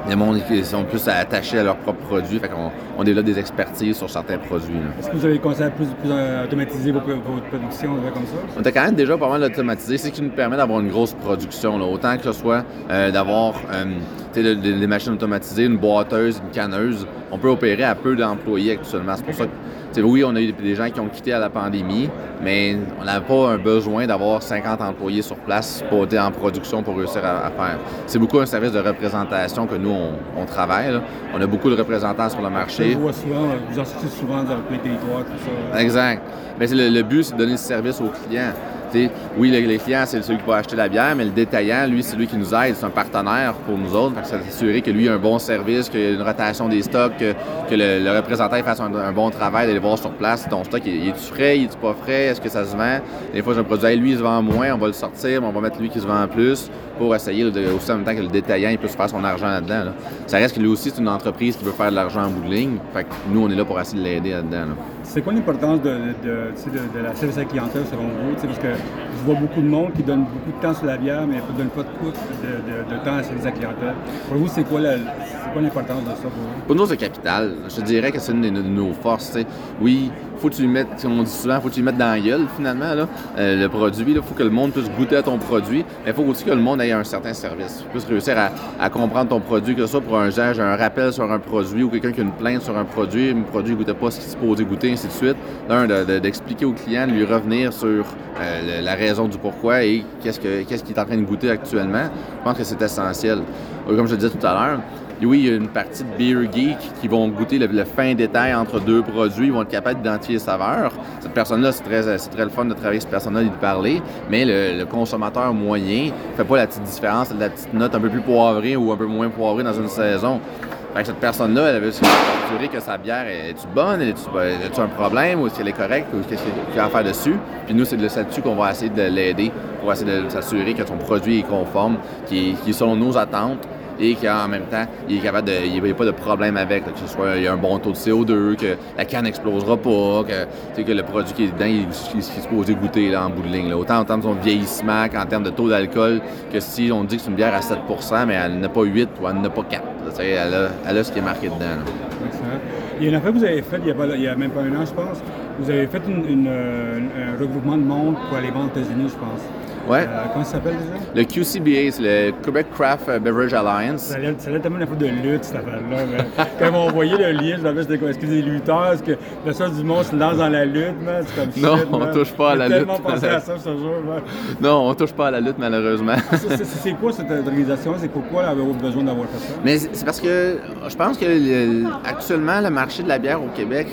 les monde qui sont plus attachés à leurs propres produits. Fait qu'on on développe des expertises sur certains produits. Est-ce que vous avez commencé à plus, plus euh, automatiser vos, votre production comme ça? On était quand même déjà pas mal automatisé, c'est ce qui nous permet d'avoir une grosse production. là. Autant que ce soit euh, d'avoir euh, des machines automatisées, une boiteuse, une canneuse. On peut opérer à peu d'employés actuellement. C'est pour ça que, oui, on a eu des gens qui ont quitté à la pandémie, mais on n'avait pas un besoin d'avoir 50 employés sur place pour être en production pour réussir à, à faire. C'est beaucoup un service de représentation que nous, on, on travaille. là. On a beaucoup de représentants sur le Je marché. vois souvent, euh, vous en sortez souvent dans les territoires, tout ça. Exact. Mais c'est le, le but, c'est de donner le service aux clients. Oui, le, les clients, c'est celui qui va acheter la bière, mais le détaillant, lui, c'est lui qui nous aide. C'est un partenaire pour nous autres. C'est s'assurer que lui a un bon service, qu'il y a une rotation des stocks, que, le, représentant fasse un, bon travail, d'aller voir sur place ton stock, il, est-tu frais, il est-tu pas frais, est-ce que ça se vend. Des fois, j'ai un produit, lui, il se vend moins, on va le sortir, mais on va mettre lui qui se vend plus pour essayer de, aussi en même temps que le détaillant, il peut se faire son argent là-dedans. là. Ça reste que lui aussi, c'est une entreprise qui veut faire de l'argent en bout de ligne. Fait que nous, on est là pour essayer de l'aider là-dedans. là. C'est quoi l'importance de, la service à la clientèle selon vous? Parce que je vois beaucoup de monde qui donne beaucoup de temps sur la bière, mais ne donne pas de, de, temps à la service à la clientèle. Pour vous, c'est quoi l'importance de ça pour vous? Pour nous, c'est capital. Je dirais que c'est une de nos- forces. tu sais. Oui, faut que tu lui mettes, comme on dit souvent, faut que tu lui mettes dans la gueule, finalement, là, euh, le produit. Il faut que le monde puisse goûter à ton produit. Mais il faut aussi que le monde ait un certain service. Puisse réussir à, comprendre ton produit, que ce soit pour un gage, un rappel sur un produit ou quelqu'un qui a une plainte sur un produit, un produit ne goûtait pas ce qu'il se posait goûter, ainsi de suite. D'expliquer au client, de lui revenir sur euh, la raison du pourquoi et qu'est-ce que- qu'est-ce qu'il est en train de goûter actuellement. Je pense que c'est essentiel. Euh, Comme je le disais tout à l'heure, oui, il y a une partie de Beer Geek qui vont goûter le, fin détail entre deux produits, ils vont être capables d'identifier les saveurs. Cette personne-là, c'est très, très le fun de travailler avec cette personne-là et de parler, mais le, le consommateur moyen fait pas la petite différence, la petite note un peu plus poivrée ou un peu moins poivrée dans une saison. Fait que cette personne-là, elle veut s'assurer que sa bière est-tu bonne, est-tu un problème, ou est-ce qu'elle est correcte, ou qu'est-ce qu'il y a à faire dessus? Puis nous, c'est de là-dessus qu'on va essayer de l'aider pour essayer de s'assurer que son produit est conforme, qui est, qui est selon nos attentes et qu'en même temps, il est capable de. Il n'y a pas de problème avec, que ce soit il y a un bon taux de CO2, que la canne n'explosera pas, que, que le produit qui est dedans, il, il- il est goûter là, en bout de ligne. Autant en termes de son vieillissement qu'en termes de taux d'alcool, que si on dit que c'est une bière à 7% mais elle n'a pas 8 ou elle n'a pas 4. là, tu sais, elle, a, elle a ce qui est marqué dedans. Il y a une affaire que vous avez faite il y a, même pas un an, je pense. Vous avez fait euh, un regroupement de monde pour aller vendre aux États-Unis, je pense. Ouais. Euh, comment ça s'appelle déjà? Le QCBA, c'est le Quebec Craft Beverage Alliance. Ça allait, ça allait tellement une fois de lutte, cette affaire-là. Quand m'ont envoyé le lien, je me c'était quoi? Est-ce que des lutteurs? Est-ce que le soir du monde se lance dans la lutte, man? C'est comme Non, shit, on man. touche pas à la J'ai tellement lutte. pensé à ça ce jour, man. Non, on touche pas à la lutte, malheureusement. C'est- C'est c'est quoi cette organisation? C'est pourquoi elle avait besoin d'avoir fait ça? Mais c'est c'est parce que je pense que le- actuellement, le marché de la bière au Québec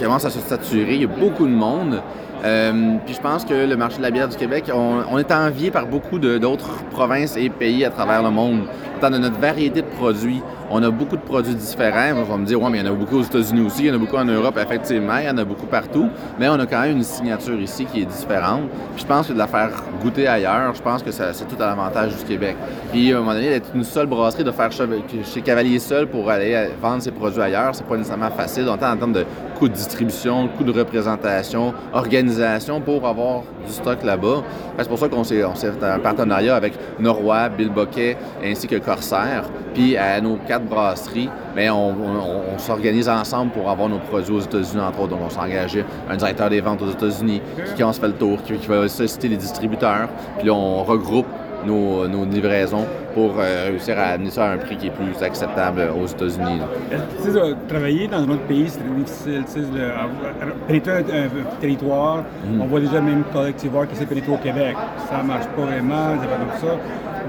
commence à se saturer. Il y a beaucoup de monde. Euh, puis je pense que le marché de la bière du Québec, on, est envié par beaucoup d'autres provinces et pays à travers le monde. Tant de notre variété de produits, on a beaucoup de produits différents. On va me dire, ouais, mais il y en a beaucoup aux États-Unis aussi, il y en a beaucoup en Europe, effectivement, il y en a beaucoup partout. Mais on a quand même une signature ici qui est différente. Puis je pense que de la faire goûter ailleurs, je pense que c'est tout à l'avantage du Québec. Puis à un moment donné, d'être une seule brasserie, de faire chez Cavalier seul pour aller euh, vendre ses produits ailleurs, c'est pas nécessairement facile. En termes de de distribution, coûts de représentation, organisation pour avoir du stock là-bas. C'est pour ça qu'on s'est fait un partenariat avec Norrois, Bill Boquet ainsi que Corsair. Puis à nos quatre brasseries, mais on, on- s'organise ensemble pour avoir nos produits aux États-Unis, entre autres. Donc on s'est engagé un directeur des ventes aux États-Unis qui, quand on se fait le tour, qui, qui va solliciter les distributeurs. Puis là, on regroupe nos, nos livraisons pour euh, réussir à amener ça à un prix qui est plus acceptable aux États-Unis. là. Tu sais, euh, travailler dans un autre pays, c'est très difficile. Tu sais, à- à- pénétrer un, un territoire, Mm. on voit déjà même collectivement qui s'est pénétré au Québec. Ça marche pas vraiment, c'est pas comme ça.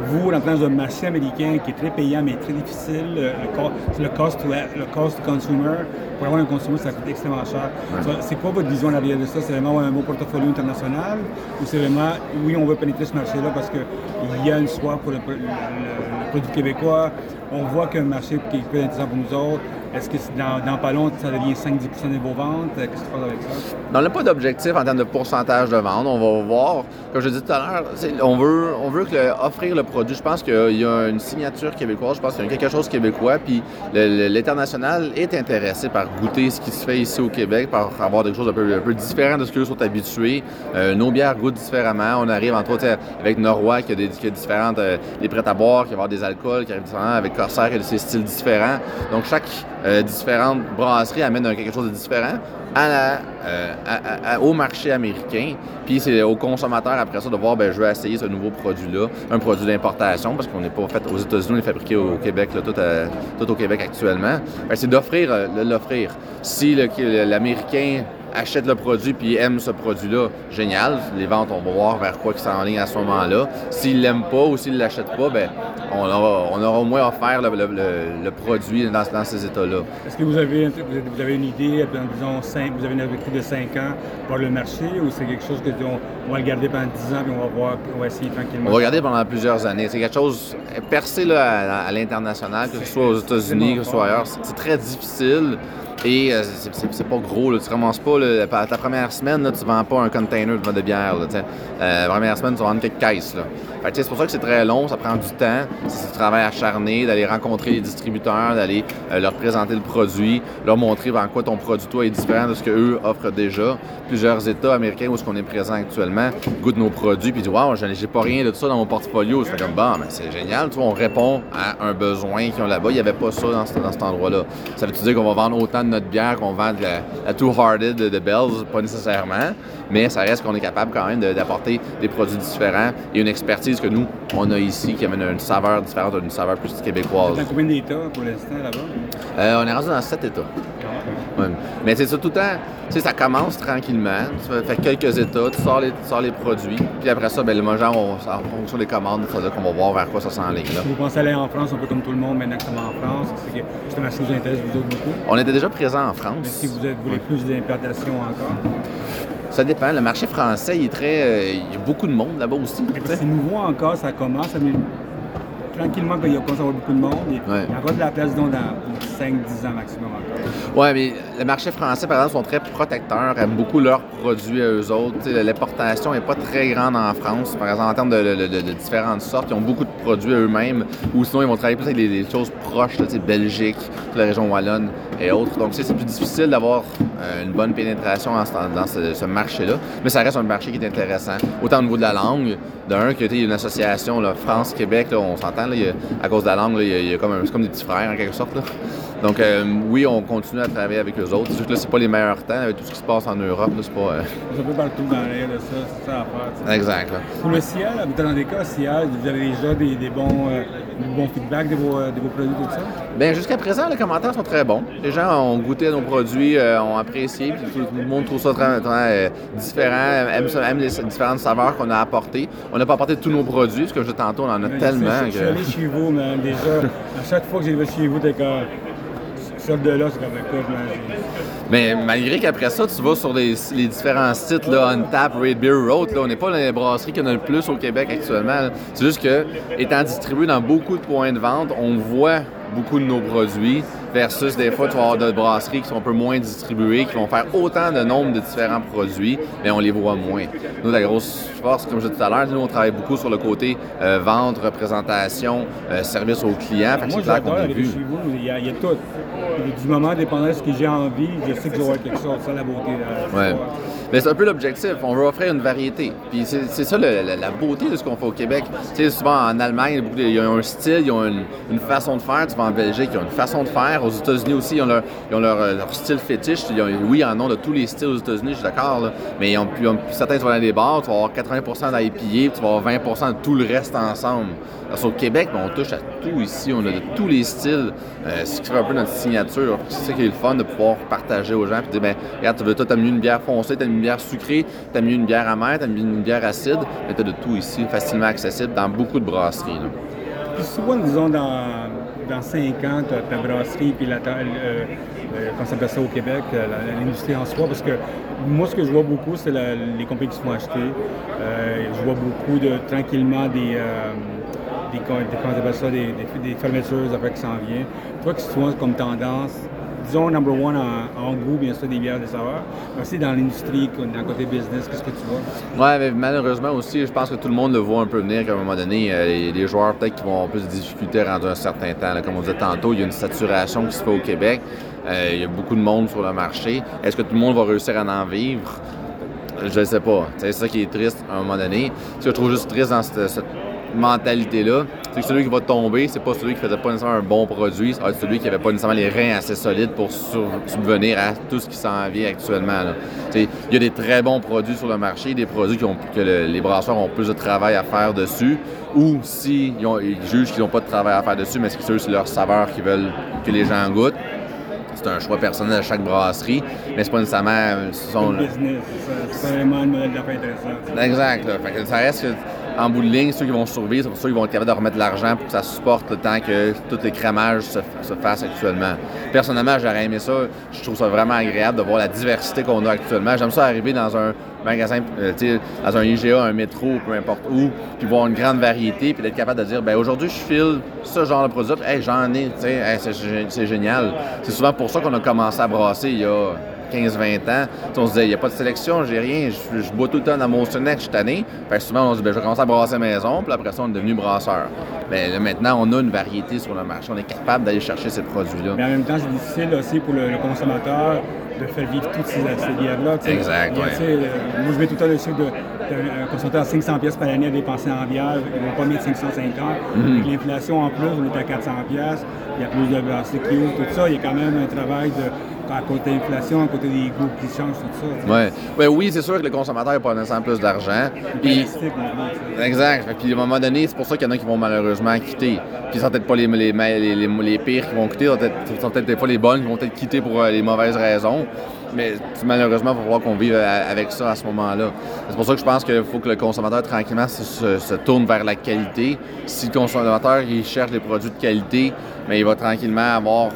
Vous, en tant que marché américain qui est très payant mais très difficile, le, le co- le cost, le cost consumer, pour avoir un consumer, ça coûte extrêmement cher. C'est quoi votre vision en arrière de ça? C'est vraiment un beau portfolio international ou c'est vraiment, oui, on veut pénétrer ce marché-là parce qu'il y a une soif pour le, le- le produit québécois, on voit qu'un marché qui peut être intéressant pour nous autres. Est-ce que dans, dans pas long, ça devient 5-10% de vos ventes? Qu'est-ce que tu penses avec ça? On n'a pas d'objectif en termes de pourcentage de vente. On va voir, comme je dit tout à l'heure, on veut, on veut offrir le produit. Je pense qu'il y a une signature québécoise, je pense qu'il y a quelque chose québécois, puis l'international est intéressé par goûter ce qui se fait ici au Québec, par avoir des choses un peu, un peu différentes de ce qu'eux sont habitués. Euh, nos bières goûtent différemment. On arrive entre autres avec Norrois qui a des qui a différentes, euh, les prêts à boire, qui va avoir des alcools qui arrivent différents, avec Qui a ses styles différents. Donc chaque euh, différente brasserie amène quelque chose de différent à la- euh, au marché américain. Puis c'est au consommateur après ça de voir, ben, je veux essayer ce nouveau produit-là, un produit d'importation, parce qu'on n'est pas fait aux États-Unis, on est fabriqué au Québec, tout, à- tout au Québec actuellement. Que c'est d'offrir, euh, de l'offrir. Si l'Américain achète le produit puis aime ce produit-là, génial. Les ventes, on va voir vers quoi qui s'enligne à ce moment-là. S'il l'aime pas ou s'il l'achète pas, ben on aura, on aura au moins offert le, le- le- le produit dans, dans ces états-là. Est-ce que vous avez, vous avez- une idée, dans, disons, cinq- vous avez une objectif de 5 ans pour le marché ou c'est quelque chose que on va le garder pendant 10 ans puis on va voir, puis on va essayer tranquillement? On va regarder pendant plusieurs années. C'est quelque chose percé là, à, à l'international, que ce soit aux États-Unis, que ce soit ailleurs. C'est très difficile. Et euh, c'est- pas gros, là. tu ramasses pas, là, ta première semaine, là, tu vends pas un container de bière. Là. Euh, la première semaine, tu vas vendre quelques caisses. C'est pour ça que c'est très long, ça prend du temps. C'est du travail acharné, d'aller rencontrer les distributeurs, d'aller euh, leur présenter le produit, leur montrer en quoi ton produit, toi, est différent de ce qu'eux offrent déjà. Plusieurs États américains où on est présent actuellement goûtent nos produits puis disent Waouh, j'ai pas rien de ça dans mon portfolio. C'est comme bon, mais c'est génial, tu vois, on répond à un besoin qu'ils ont là-bas. Il n'y avait pas ça dans, ce- dans cet endroit-là. Ça veut-tu dire qu'on va vendre autant notre bière qu'on vend de la, la Two Hearted de Bells? Pas nécessairement, mais ça reste qu'on est capable quand même de- d'apporter des produits différents et une expertise que nous, on a ici qui amène une saveur différente, une saveur plus québécoise. Dans combien d'États pour l'instant là-bas? Euh, on est rendu dans sept États. Ouais. Mais c'est ça, tout le temps, tu sais, ça commence tranquillement. Tu fais- quelques états, tu sors les, tu sors les produits. Puis après ça, ben, les gens, en fonction des commandes, ça dire qu'on va voir vers quoi ça s'enligne. Vous pensez aller en France un peu comme tout le monde maintenant que ça va en France? C'est que qui vous intéresse vous autres beaucoup? On était déjà présent en Mais France. si vous êtes- vous voulez plus d'implantation encore? Ça dépend. Le marché français, il est très. euh, il y a beaucoup de monde là-bas aussi. C'est nouveau encore, ça commence. Mais tranquillement, quand il y a commencé à avoir beaucoup de monde, a Ouais. il y de la place donc, dans 5-10 ans maximum encore. Ouais, mais le marché français, par exemple, sont très protecteurs, aiment beaucoup leurs produits à eux autres. L'importation n'est pas très grande en France, par exemple, en termes de, de- de- de différentes sortes. Ils ont beaucoup de produits eux-mêmes, ou sinon, ils vont travailler plus avec des, des choses proches, là, Belgique, toute la région wallonne et autres. Donc, c'est plus difficile d'avoir euh, une bonne pénétration en dans ce, ce marché-là, mais ça reste un marché qui est intéressant. Autant au niveau de la langue, d'un, que tu sais, il y a une association, là, France-Québec, on s'entend, là. Il à cause de la langue, là, il y a, comme, c'est comme des petits frères en quelque sorte. là. Donc euh, oui, on continue à travailler avec eux autres. C'est sûr que là, c'est pas les meilleurs temps avec tout ce qui se passe en Europe. Là, c'est pas. euh, C'est un peu partout dans l'air ça, c'est ça à faire. exact. là. Pour le ciel, dans des cas, ciel, vous avez déjà des, des bons, euh, des bons feedbacks de vos, euh, de vos produits, tout ça? Bien, jusqu'à présent, les commentaires sont très bons. Les gens ont goûté à nos produits, ont apprécié, puis tout, tout le monde trouve ça très, très, différent, aime, aime les différentes saveurs qu'on a apportées. On n'a pas apporté tous nos produits, parce que je tantôt, on en a Mais tellement Je suis que... allé chez vous, man, déjà. À chaque fois que j'ai vu chez vous, t'es comme. C'est. Mais malgré qu'après ça, tu vas sur les, différents sites, là, Untap, Red Beer Road, là, on n'est pas dans les brasseries qu'il y en a le plus au Québec actuellement. C'est juste que, étant distribué dans beaucoup de points de vente, on voit beaucoup de nos produits versus des fois, tu vas avoir d'autres brasseries qui sont un peu moins distribuées, qui vont faire autant de nombre de différents produits, mais on les voit moins. Nous, la grosse force, comme je disais tout à l'heure, nous, on travaille beaucoup sur le côté euh, vente, représentation, euh, service aux clients. Fait que Moi, c'est clair qu'on est vu. chez vous. Il y, a, il y a tout. Du moment, dépendant de ce que j'ai envie, je sais que j'aurai quelque chose. C'est ça la beauté. là. Ouais. Mais c'est un peu l'objectif. On veut offrir une variété. Puis c'est ça la, beauté de ce qu'on fait au Québec. Tu sais, souvent en Allemagne, il y a un style, ils ont une, une façon de faire. Tu vas en Belgique, ils ont une façon de faire. Aux États-Unis aussi, ils ont leur, ils ont leur, euh, style fétiche. Oui, ils en ont de tous les styles aux États-Unis, je suis d'accord. Mais ils ont, certains, tu vas dans des bars, tu vas avoir 80% d'IPA, tu vas avoir 20% de tout le reste ensemble. Parce qu'au Québec, ben, on touche à tout ici. On a de tous les styles. Euh, ce qui fait un peu notre signature. C'est ça qui est le fun de pouvoir partager aux gens. Puis dire, ben, regarde, tu veux, toi, t'as mis une bière foncée, t'as mis une bière sucrée, t'as mis une bière amère, t'as mis une bière acide? Mais t'as de tout ici, facilement accessible dans beaucoup de brasseries. Puis souvent, disons, dans, dans 5 ans, ta, ta brasserie, puis la, euh, euh, comment ça au Québec, euh, l'industrie en soi, parce que moi, ce que je vois beaucoup, c'est les compagnies qui se font acheter. Euh, je vois beaucoup de, tranquillement, des, des- comment ça des, fermetures après qui s'en viennent. Toi, tu vois comme tendance, disons, number one en, en goût, bien sûr, des bières de saveur, mais aussi dans l'industrie, dans le côté business, qu'est-ce que tu vois? Mais malheureusement aussi, je pense que tout le monde le voit un peu venir qu'à un moment donné, euh, les, joueurs peut-être qui vont plus de difficultés rendu un certain temps. Comme on disait tantôt, il y a une saturation qui se fait au Québec. Euh, il y a beaucoup de monde sur le marché. Est-ce que tout le monde va réussir à en vivre? Je ne sais pas. C'est ça qui est triste à un moment donné. Ce que je trouve juste triste dans cette mentalité-là, c'est que celui qui va tomber, c'est pas celui qui faisait pas nécessairement un bon produit, être celui qui avait pas nécessairement les reins assez solides pour subvenir à tout ce qui s'en vient actuellement. Il y a des très bons produits sur le marché, des produits qui ont, que le- les brasseurs ont plus de travail à faire dessus, ou si ils, jugent qu'ils n'ont pas de travail à faire dessus, mais c'est que c'est leur saveur qu'ils veulent que les gens goûtent. C'est un choix personnel à chaque brasserie, mais c'est pas nécessairement. euh, ce sont- Le business, c'est ça. c'est vraiment un modèle d'affaires intéressant. Exact. Là. Fait que ça reste que, en bout de ligne, ceux qui vont survivre, c'est ceux qui vont être capables de remettre l'argent pour que ça supporte le temps que tous les cramages se, se fassent actuellement. Personnellement, j'aurais aimé ça. Je trouve ça vraiment agréable de voir la diversité qu'on a actuellement. J'aime ça arriver dans un magasin, euh, dans un IGA, un métro, peu importe où, puis voir une grande variété, puis d'être capable de dire, ben aujourd'hui, je file ce genre de produit, hey, j'en ai, hey, c'est génial. C'est souvent pour ça qu'on a commencé à brasser il y a 15-20 ans. On se disait, il n'y a pas de sélection, j'ai rien, je, je bois tout le temps dans mon Sonex cette année. Fait que souvent, on se dit, ben, je vais commencer à brasser maison, puis après ça, on est devenu brasseur. Mais là, maintenant, on a une variété sur le marché, on est capable d'aller chercher ces produits-là. Mais en même temps, c'est difficile aussi pour le, le consommateur de faire vivre toutes ces, ces bières-là. Exact, ouais. euh, Moi, je mets tout le temps le chiffre de- d'un consommateur à 500 pièces par année à dépenser en bière. Ils ne vont pas mettre 550. Mhm. Avec l'inflation en plus, on est à 400 pièces. Il y a plus de brasseries qui ouvrent, tout ça. Il y a quand même un travail de, à côté de l'inflation, à côté des goûts qui changent, tout ça. Ouais. Ben oui, c'est sûr que le consommateur n'a pas nécessairement plus d'argent. Puis. Exact. Puis à un moment donné, c'est pour ça qu'il y en a qui vont malheureusement quitter. Puis ce sont peut-être pas les, les, les, les- les pires qui vont quitter, ce sont peut-être fois les bonnes qui vont peut-être quitter pour euh, les mauvaises raisons. Mais malheureusement, il va falloir qu'on vive à- avec ça à ce moment-là. C'est pour ça que je pense qu'il faut que le consommateur tranquillement se, se- se tourne vers la qualité. Si le consommateur il cherche des produits de qualité, mais il va tranquillement avoir euh,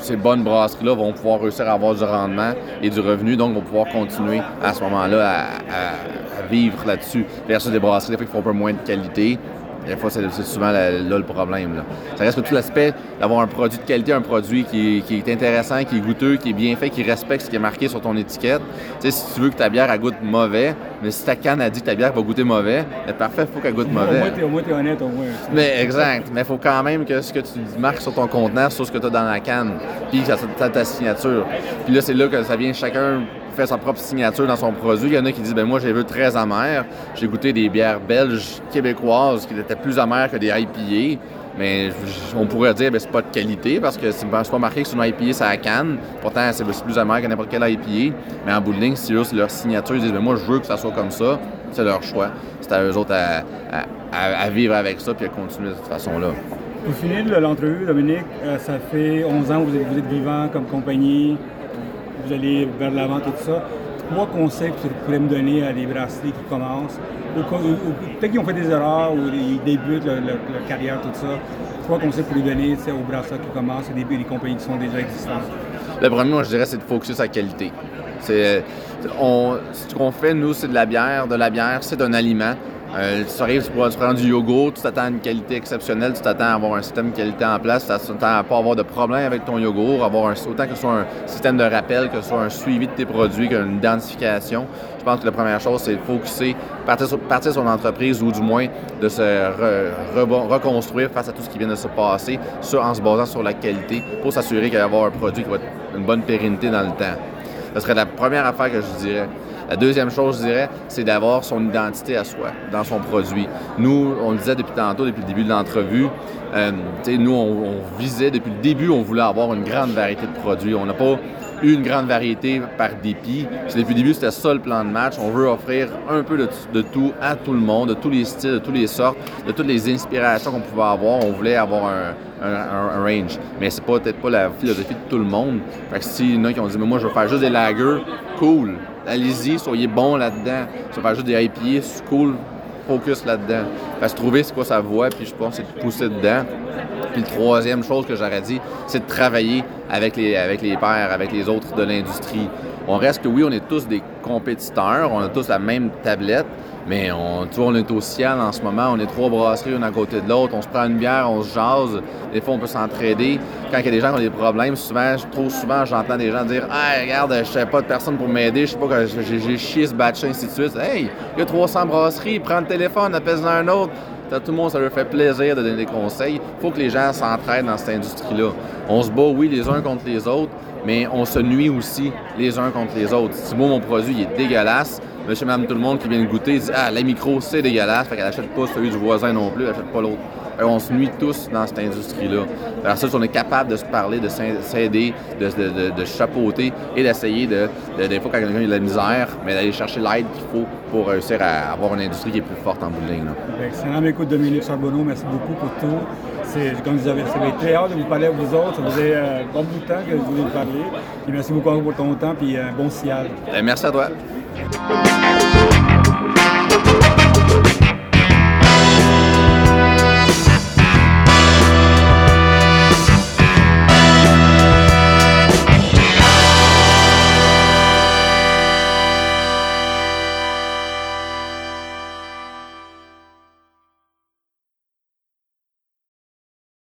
ces bonnes brasseries-là vont pouvoir réussir à avoir du rendement et du revenu, donc vont pouvoir continuer à ce moment-là à, vivre là-dessus. Versus des brasseries qui font un peu moins de qualité. Des fois, c'est souvent là, là le problème. là. Ça reste que tout l'aspect d'avoir un produit de qualité, un produit qui, qui est intéressant, qui est goûteux, qui est bien fait, qui respecte ce qui est marqué sur ton étiquette. Tu sais, si tu veux que ta bière elle goûte mauvais, mais si ta canne a dit que ta bière va goûter mauvais, ben parfait, il faut qu'elle goûte mauvais. au moins, tu es honnête, au moins. Mais exact. Mais il faut quand même que ce que tu marques sur ton contenant soit ce que tu as dans la canne. Puis que ça soit ta signature. Puis là, c'est là que ça vient chacun fait sa propre signature dans son produit. Il y en a qui disent ben moi j'ai vu très amer. J'ai goûté des bières belges québécoises qui étaient plus amères que des IPA. Mais on pourrait dire que ben, c'est pas de qualité parce que c'est pas marqué que c'est une IPA, ça à canne. Pourtant, c'est plus amer que n'importe quelle IPA. Mais en bout de ligne, c'est juste leur signature. Ils disent ben, Moi, je veux que ça soit comme ça. C'est leur choix. C'est à eux autres à, vivre avec ça puis à continuer de cette façon-là. Pour finir l'entrevue, Dominique, euh, ça fait 11 ans que vous vous êtes vivant comme compagnie. Vous allez vers l'avant, tout ça trois conseils que tu pourrais me donner à des bracelets qui commencent, peut-être qu'ils ont fait des erreurs ou ils débutent leur, carrière, tout ça. Trois conseils pour les donner aux bracelets qui commencent et des, des compagnies qui sont déjà existantes. Le premier, moi, je dirais, c'est de focuser sur qualité. C'est, ce qu'on fait, nous, c'est de la bière. De la bière, c'est un aliment. Euh, tu arrives, tu, prends du yogourt, tu t'attends à une qualité exceptionnelle, tu t'attends à avoir un système de qualité en place, tu t'attends à pas avoir de problème avec ton yogourt, avoir autant que ce soit un système de rappel, que ce soit un suivi de tes produits, qu'une identification. Je pense que la première chose, c'est de focuser, partir sur, partir son entreprise ou du moins de se reconstruire face à tout ce qui vient de se passer en se basant sur la qualité pour s'assurer qu'il va y avoir un produit qui va être une bonne pérennité dans le temps. Ce serait la première affaire que je dirais. La deuxième chose, je dirais, c'est d'avoir son identité à soi dans son produit. Nous, on le disait depuis tantôt, depuis le début de l'entrevue, euh, nous, on, visait depuis le début, on voulait avoir une grande variété de produits. On n'a pas une grande variété par dépit. Depuis le début, c'était ça le plan de match. On veut offrir un peu de, tout à tout le monde, de tous les styles, de toutes les sortes, de toutes les inspirations qu'on pouvait avoir. On voulait avoir un, range. Mais c'est peut-être pas la philosophie de tout le monde. Fait que s'il y en a qui ont dit, mais moi, je veux faire juste des lagers, cool allez-y, soyez bon là-dedans. Ça va juste des IPA, cool, focus là-dedans. Fait que trouver c'est quoi sa voix, puis je pense c'est de pousser dedans. Puis la troisième chose que j'aurais dit, c'est de travailler avec les, avec les pairs, avec les autres de l'industrie. On reste que oui, on est tous des compétiteurs, on a tous la même tablette, mais on, tu vois, on est au ciel en ce moment, on est trois brasseries une à côté de l'autre, on se prend une bière, on se jase, des fois on peut s'entraider. Quand il y a des gens qui ont des problèmes, souvent, trop souvent, j'entends des gens dire Hey, regarde, je sais pas de personne pour m'aider, je sais pas j'ai chié ce batch, ainsi de suite. Hey, il y a 300 brasseries, prends le téléphone, appelle-en un autre. Tout le monde, ça leur fait plaisir de donner des conseils. Il faut que les gens s'entraident dans cette industrie-là. On se bat, oui, les uns contre les autres, mais on se nuit aussi les uns contre les autres. Si moi, mon produit est dégueulasse, monsieur, madame, tout le monde qui vient de goûter dit Ah, la micro, c'est dégueulasse, fait qu'elle achète pas celui du voisin non plus, elle achète pas l'autre. On se nuit tous dans cette industrie-là. Alors ça, on est capable de se parler, de s'aider, de, de, de, chapeauter et d'essayer de, des fois quand quelqu'un a de la misère, mais d'aller chercher l'aide qu'il faut pour réussir à avoir une industrie qui est plus forte en bout de ligne. Excellent. Écoute, Dominique Charbonneau, merci beaucoup pour tout. Comme vous avez, ça très hâte de vous parler à vous autres. Ça faisait un bon bout de temps que je voulais vous parler. Et merci beaucoup pour ton temps et un bon sillage. Merci à toi.